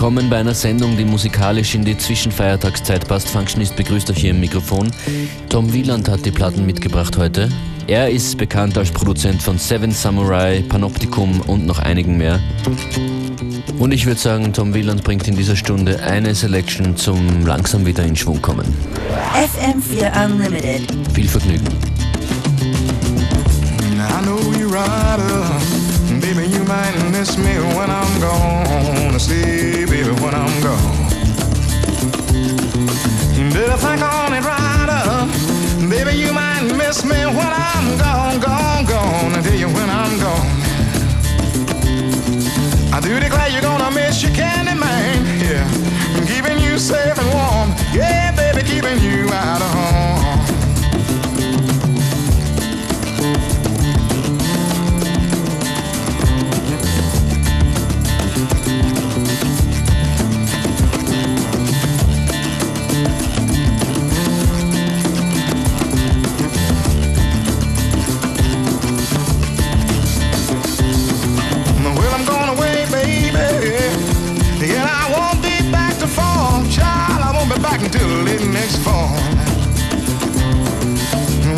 willkommen bei einer Sendung, die musikalisch in die Zwischenfeiertagszeit passt. Functionist begrüßt euch hier im Mikrofon. Tom Wieland hat die Platten mitgebracht heute. Er ist bekannt als Produzent von Seven Samurai, Panoptikum und noch einigen mehr. Und ich würde sagen, Tom Wieland bringt in dieser Stunde eine Selection zum langsam wieder in Schwung kommen. FM4 Unlimited. Viel Vergnügen. I know you're right, baby, you might miss me when I'm gone to sleep. when I'm gone. Better think on it right up. Baby, you might miss me when I'm gone, gone, gone. I tell you when I'm gone. I do declare you're gonna miss your candy man. Yeah, keeping you safe and warm. Yeah, baby, keeping you out of home. form.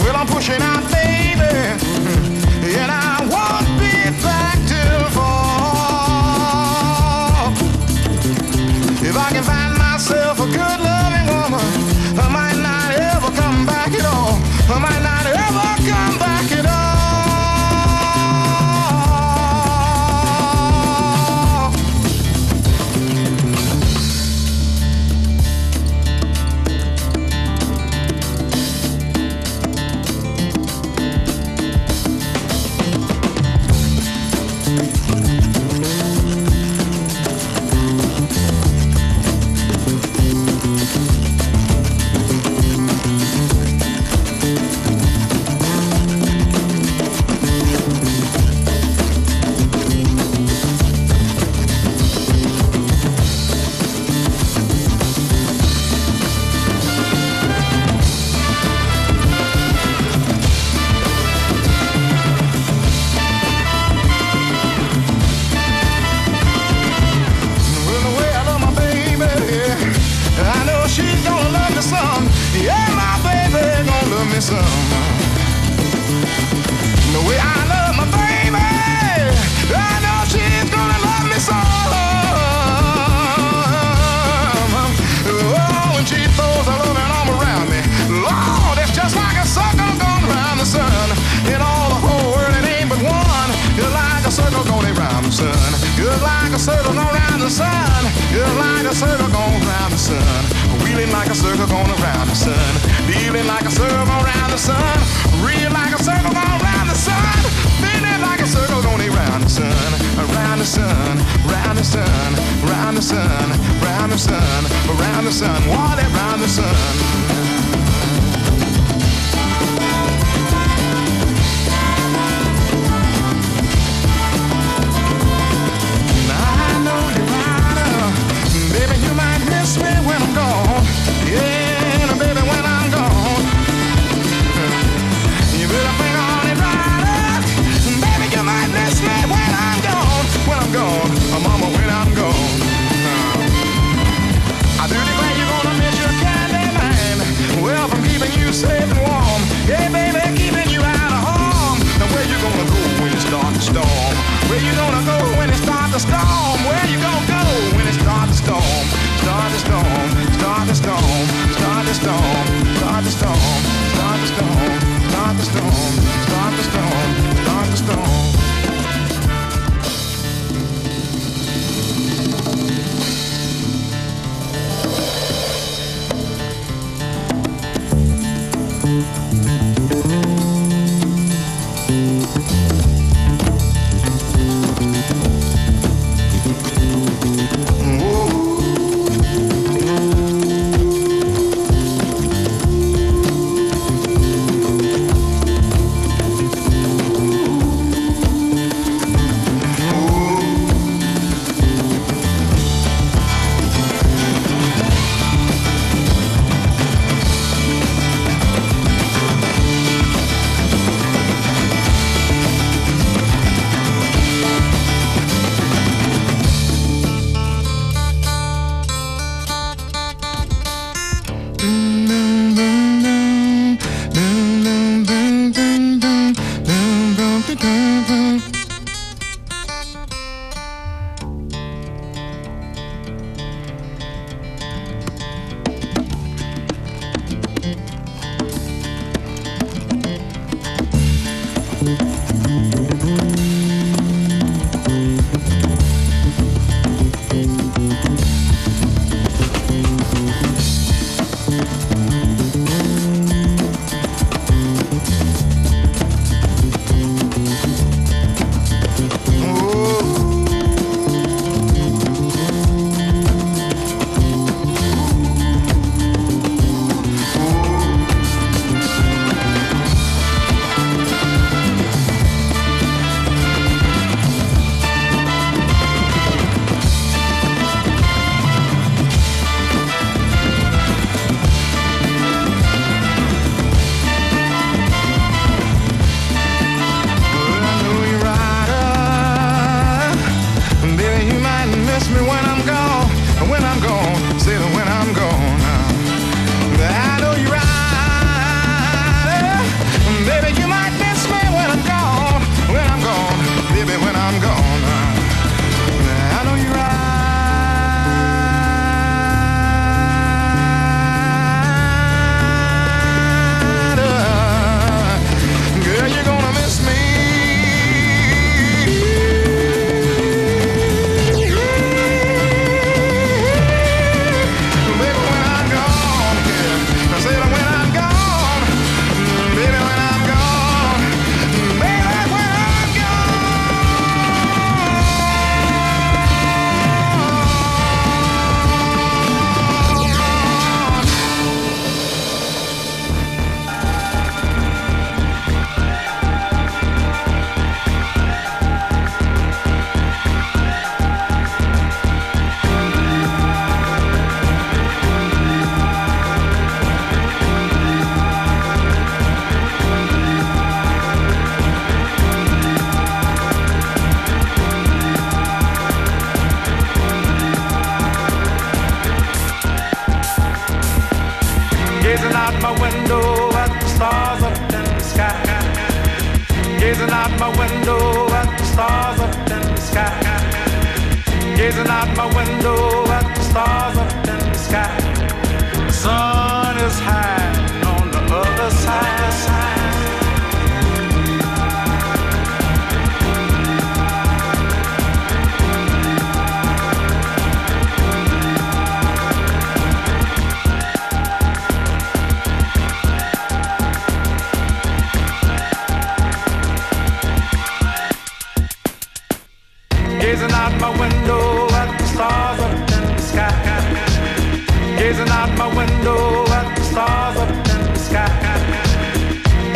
Well, I'm pushing out sun, water round the sun.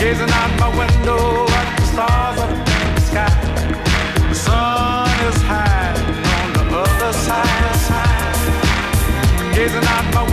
gazing out my window at the stars up in the sky. The sun is high on the other side. Gazing out my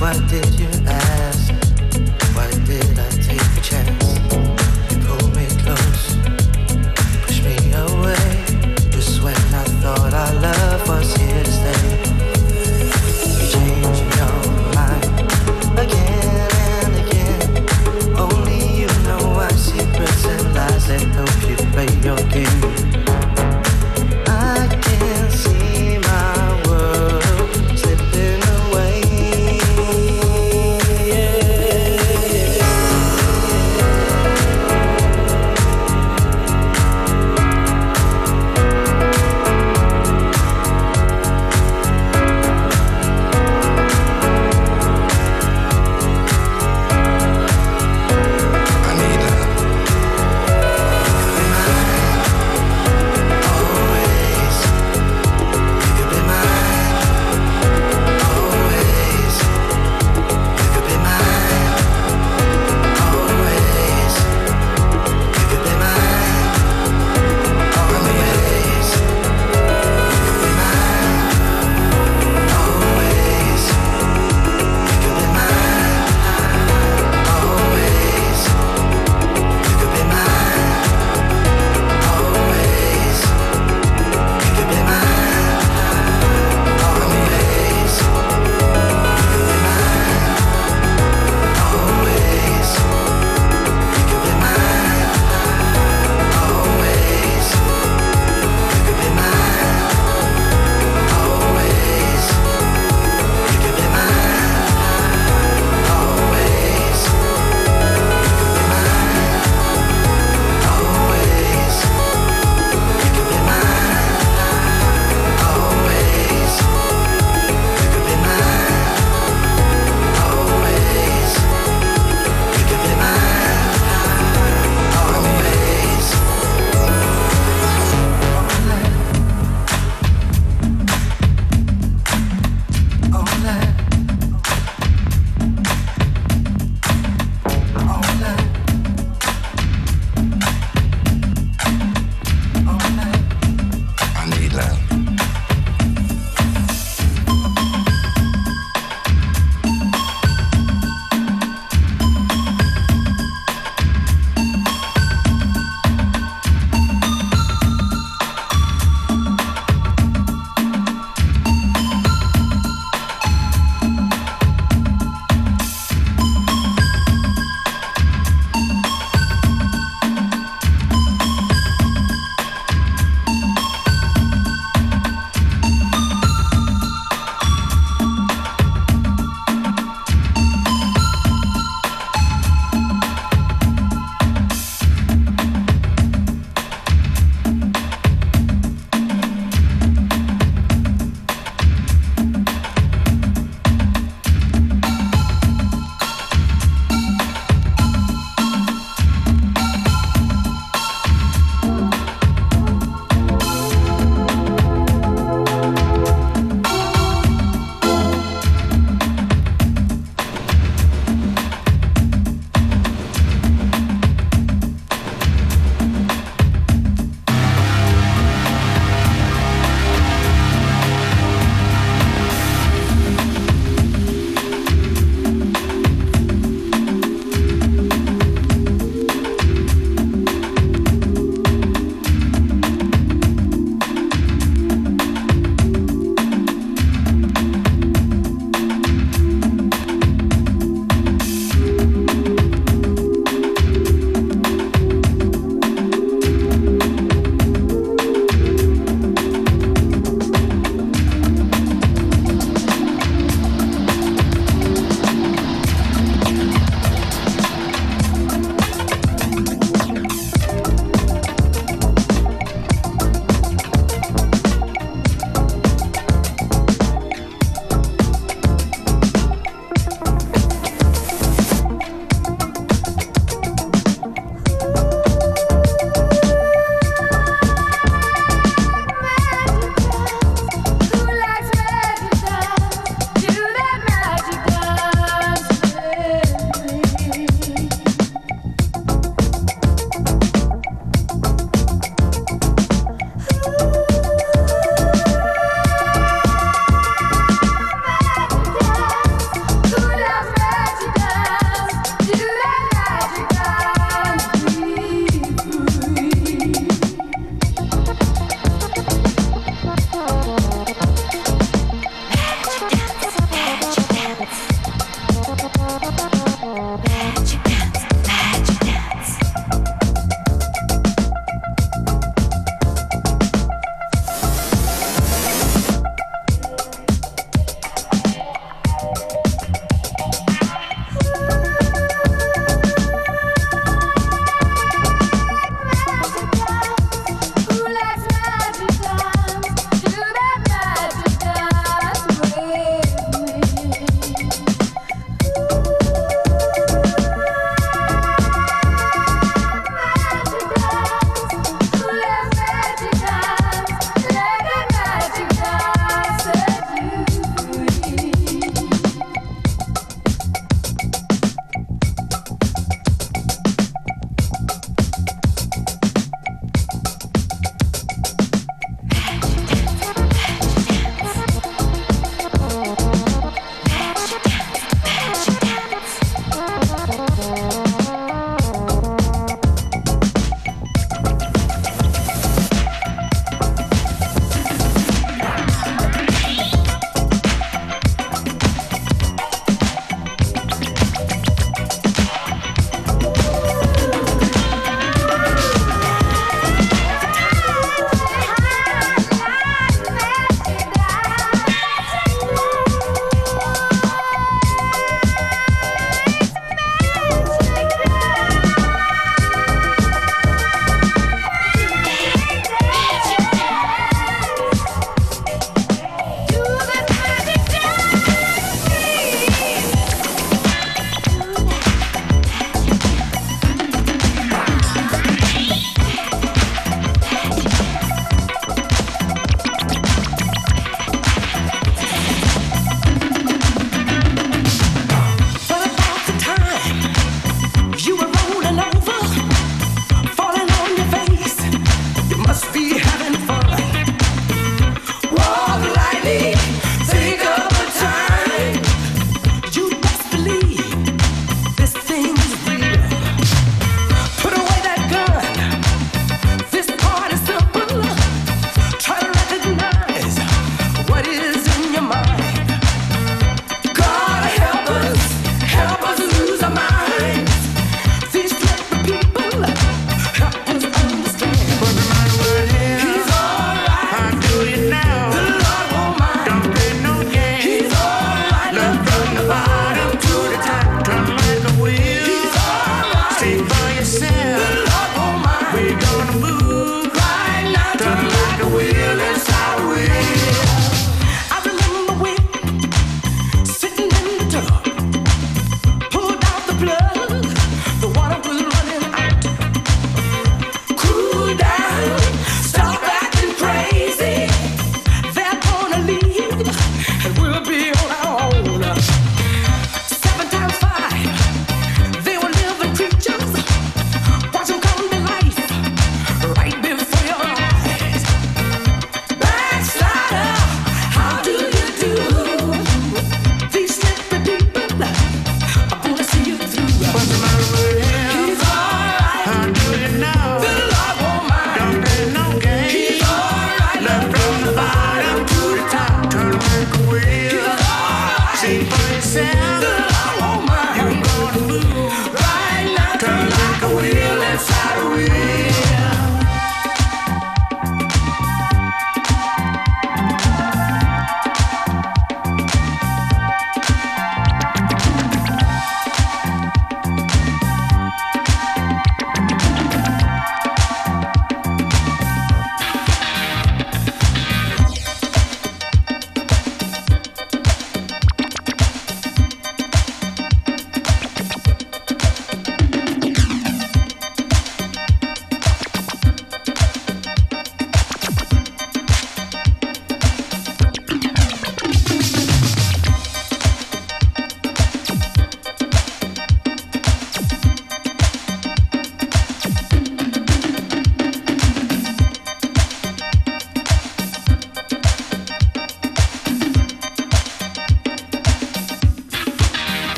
What did you?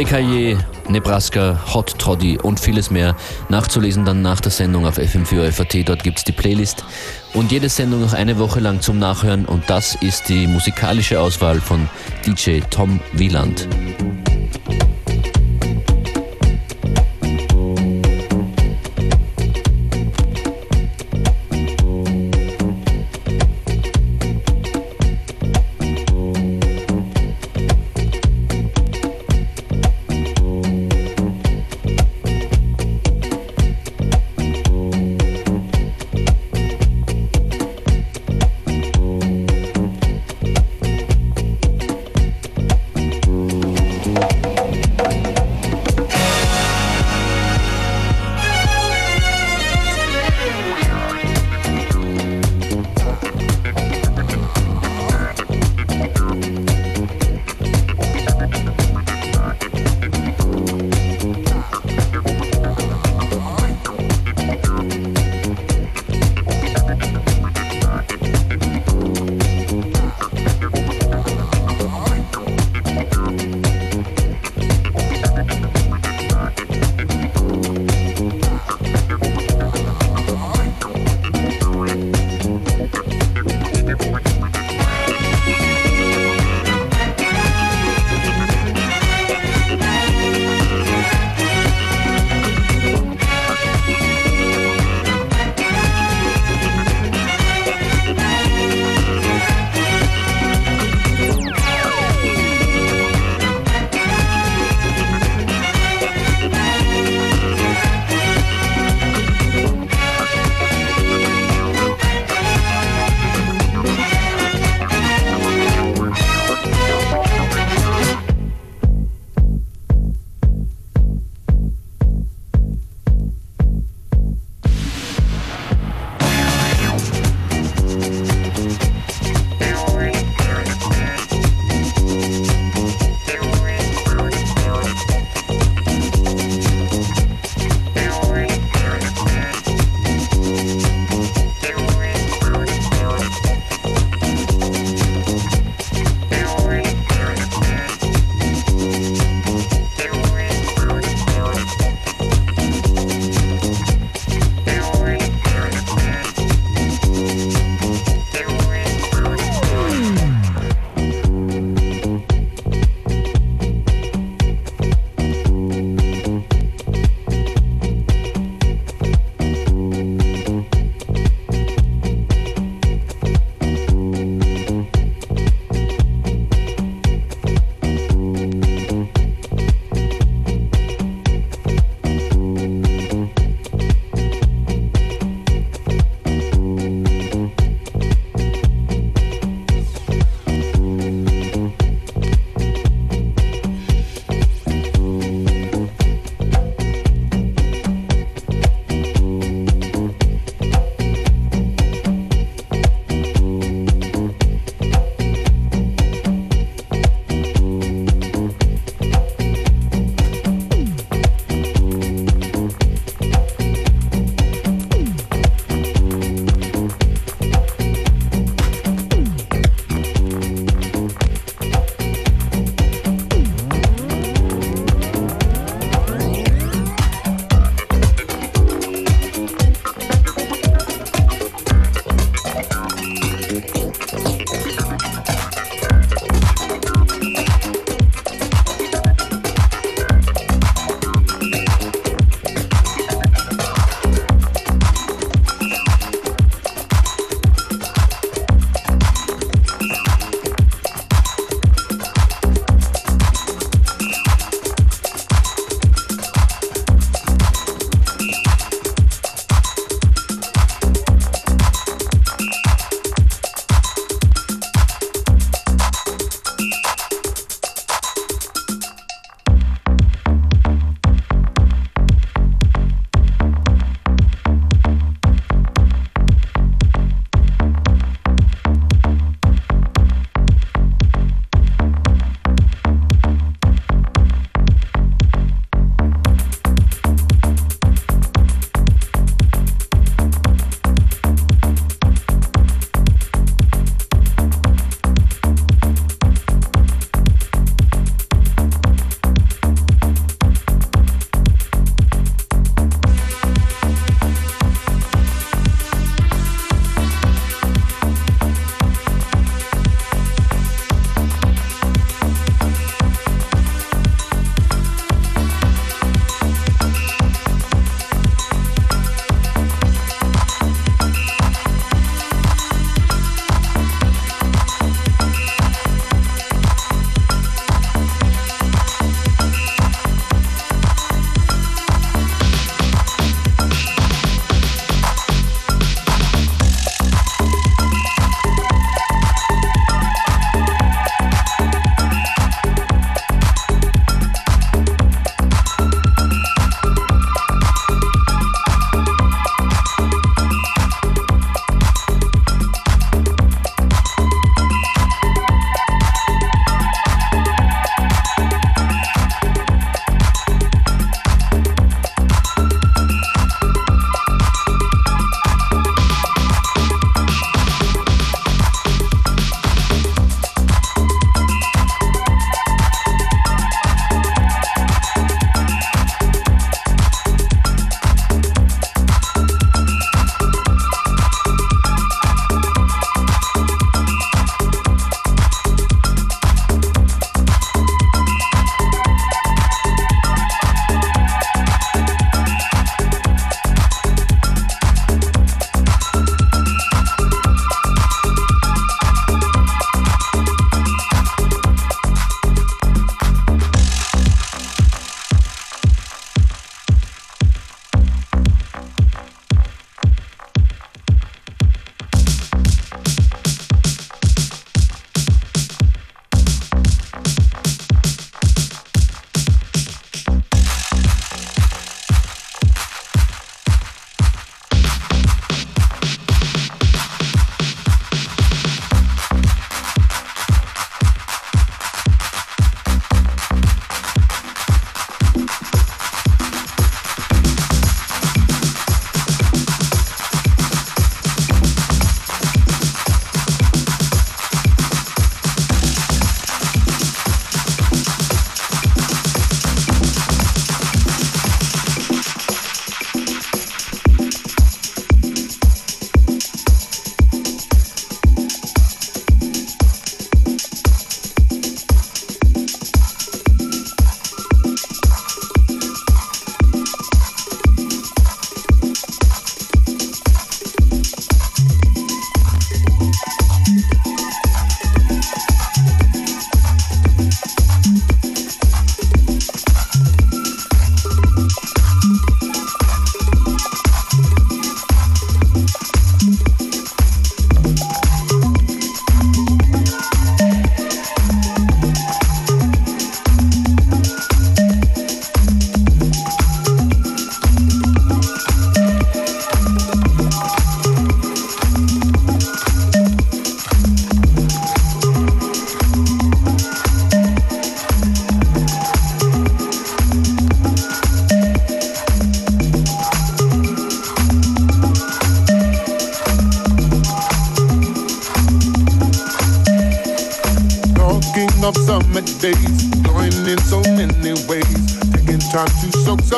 Caillé, Nebraska, Hot Toddy und vieles mehr. Nachzulesen dann nach der Sendung auf FM4FAT. Dort gibt es die Playlist. Und jede Sendung noch eine Woche lang zum Nachhören. Und das ist die musikalische Auswahl von DJ Tom Wieland.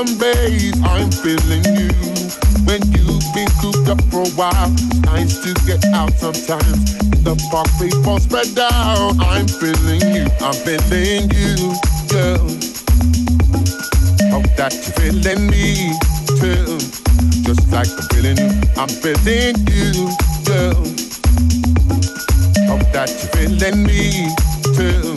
Some rays. I'm feeling you. When you've been cooped up for a while, nice to get out sometimes. The park, people spread out. I'm feeling you. I'm feeling you, girl. Hope that you're feeling me too. Just like I'm feeling you. I'm feeling you, girl. Hope that you're feeling me too.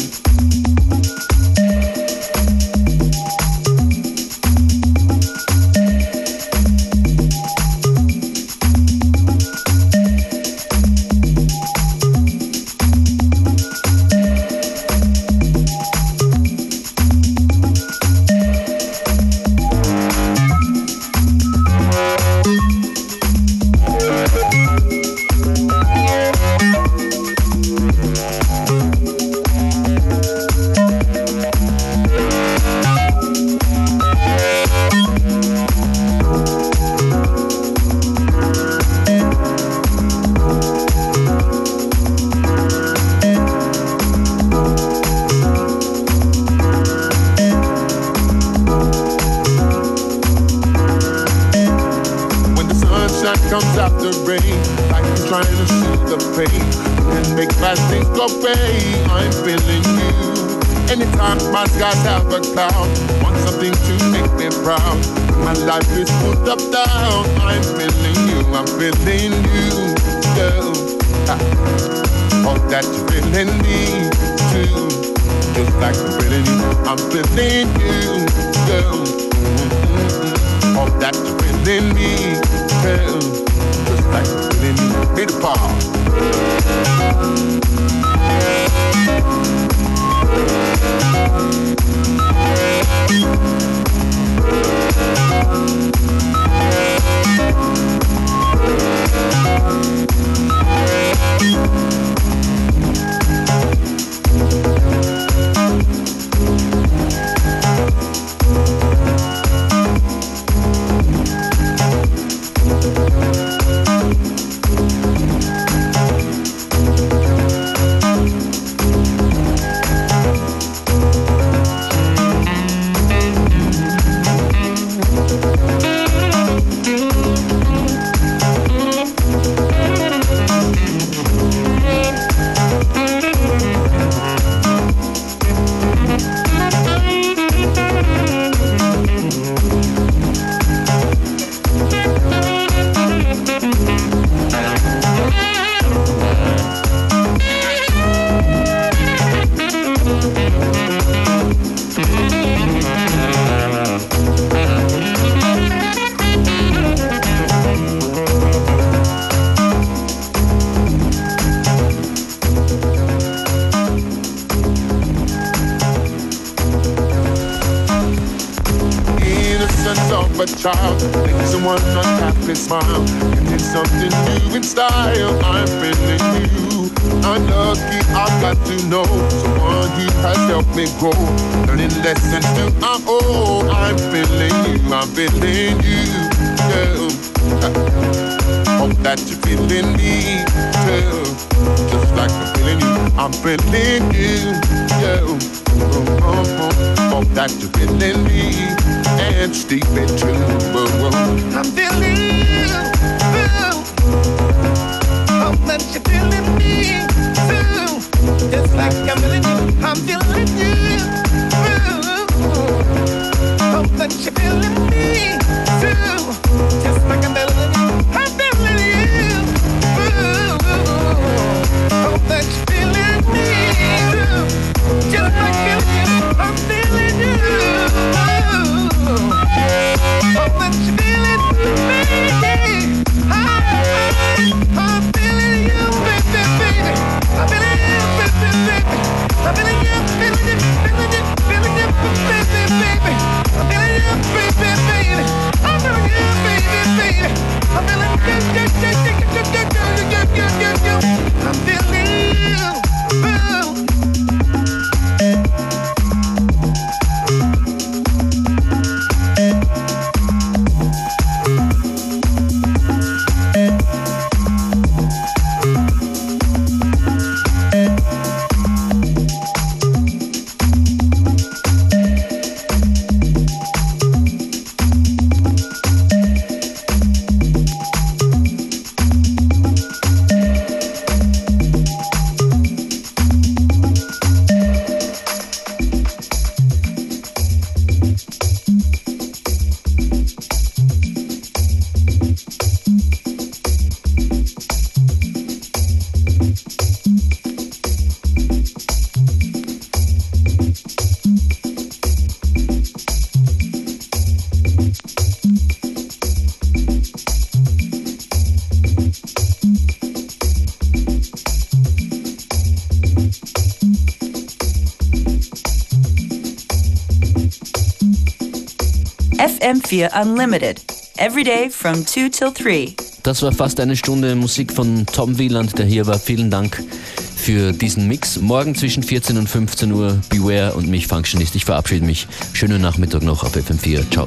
I'm feeling FM4 Unlimited. Every day from 2 till 3. Das war fast eine Stunde Musik von Tom Wieland, der hier war. Vielen Dank für diesen Mix. Morgen zwischen 14 und 15 Uhr Beware und mich Functionist. Ich verabschiede mich. Schönen Nachmittag noch auf FM4. Ciao.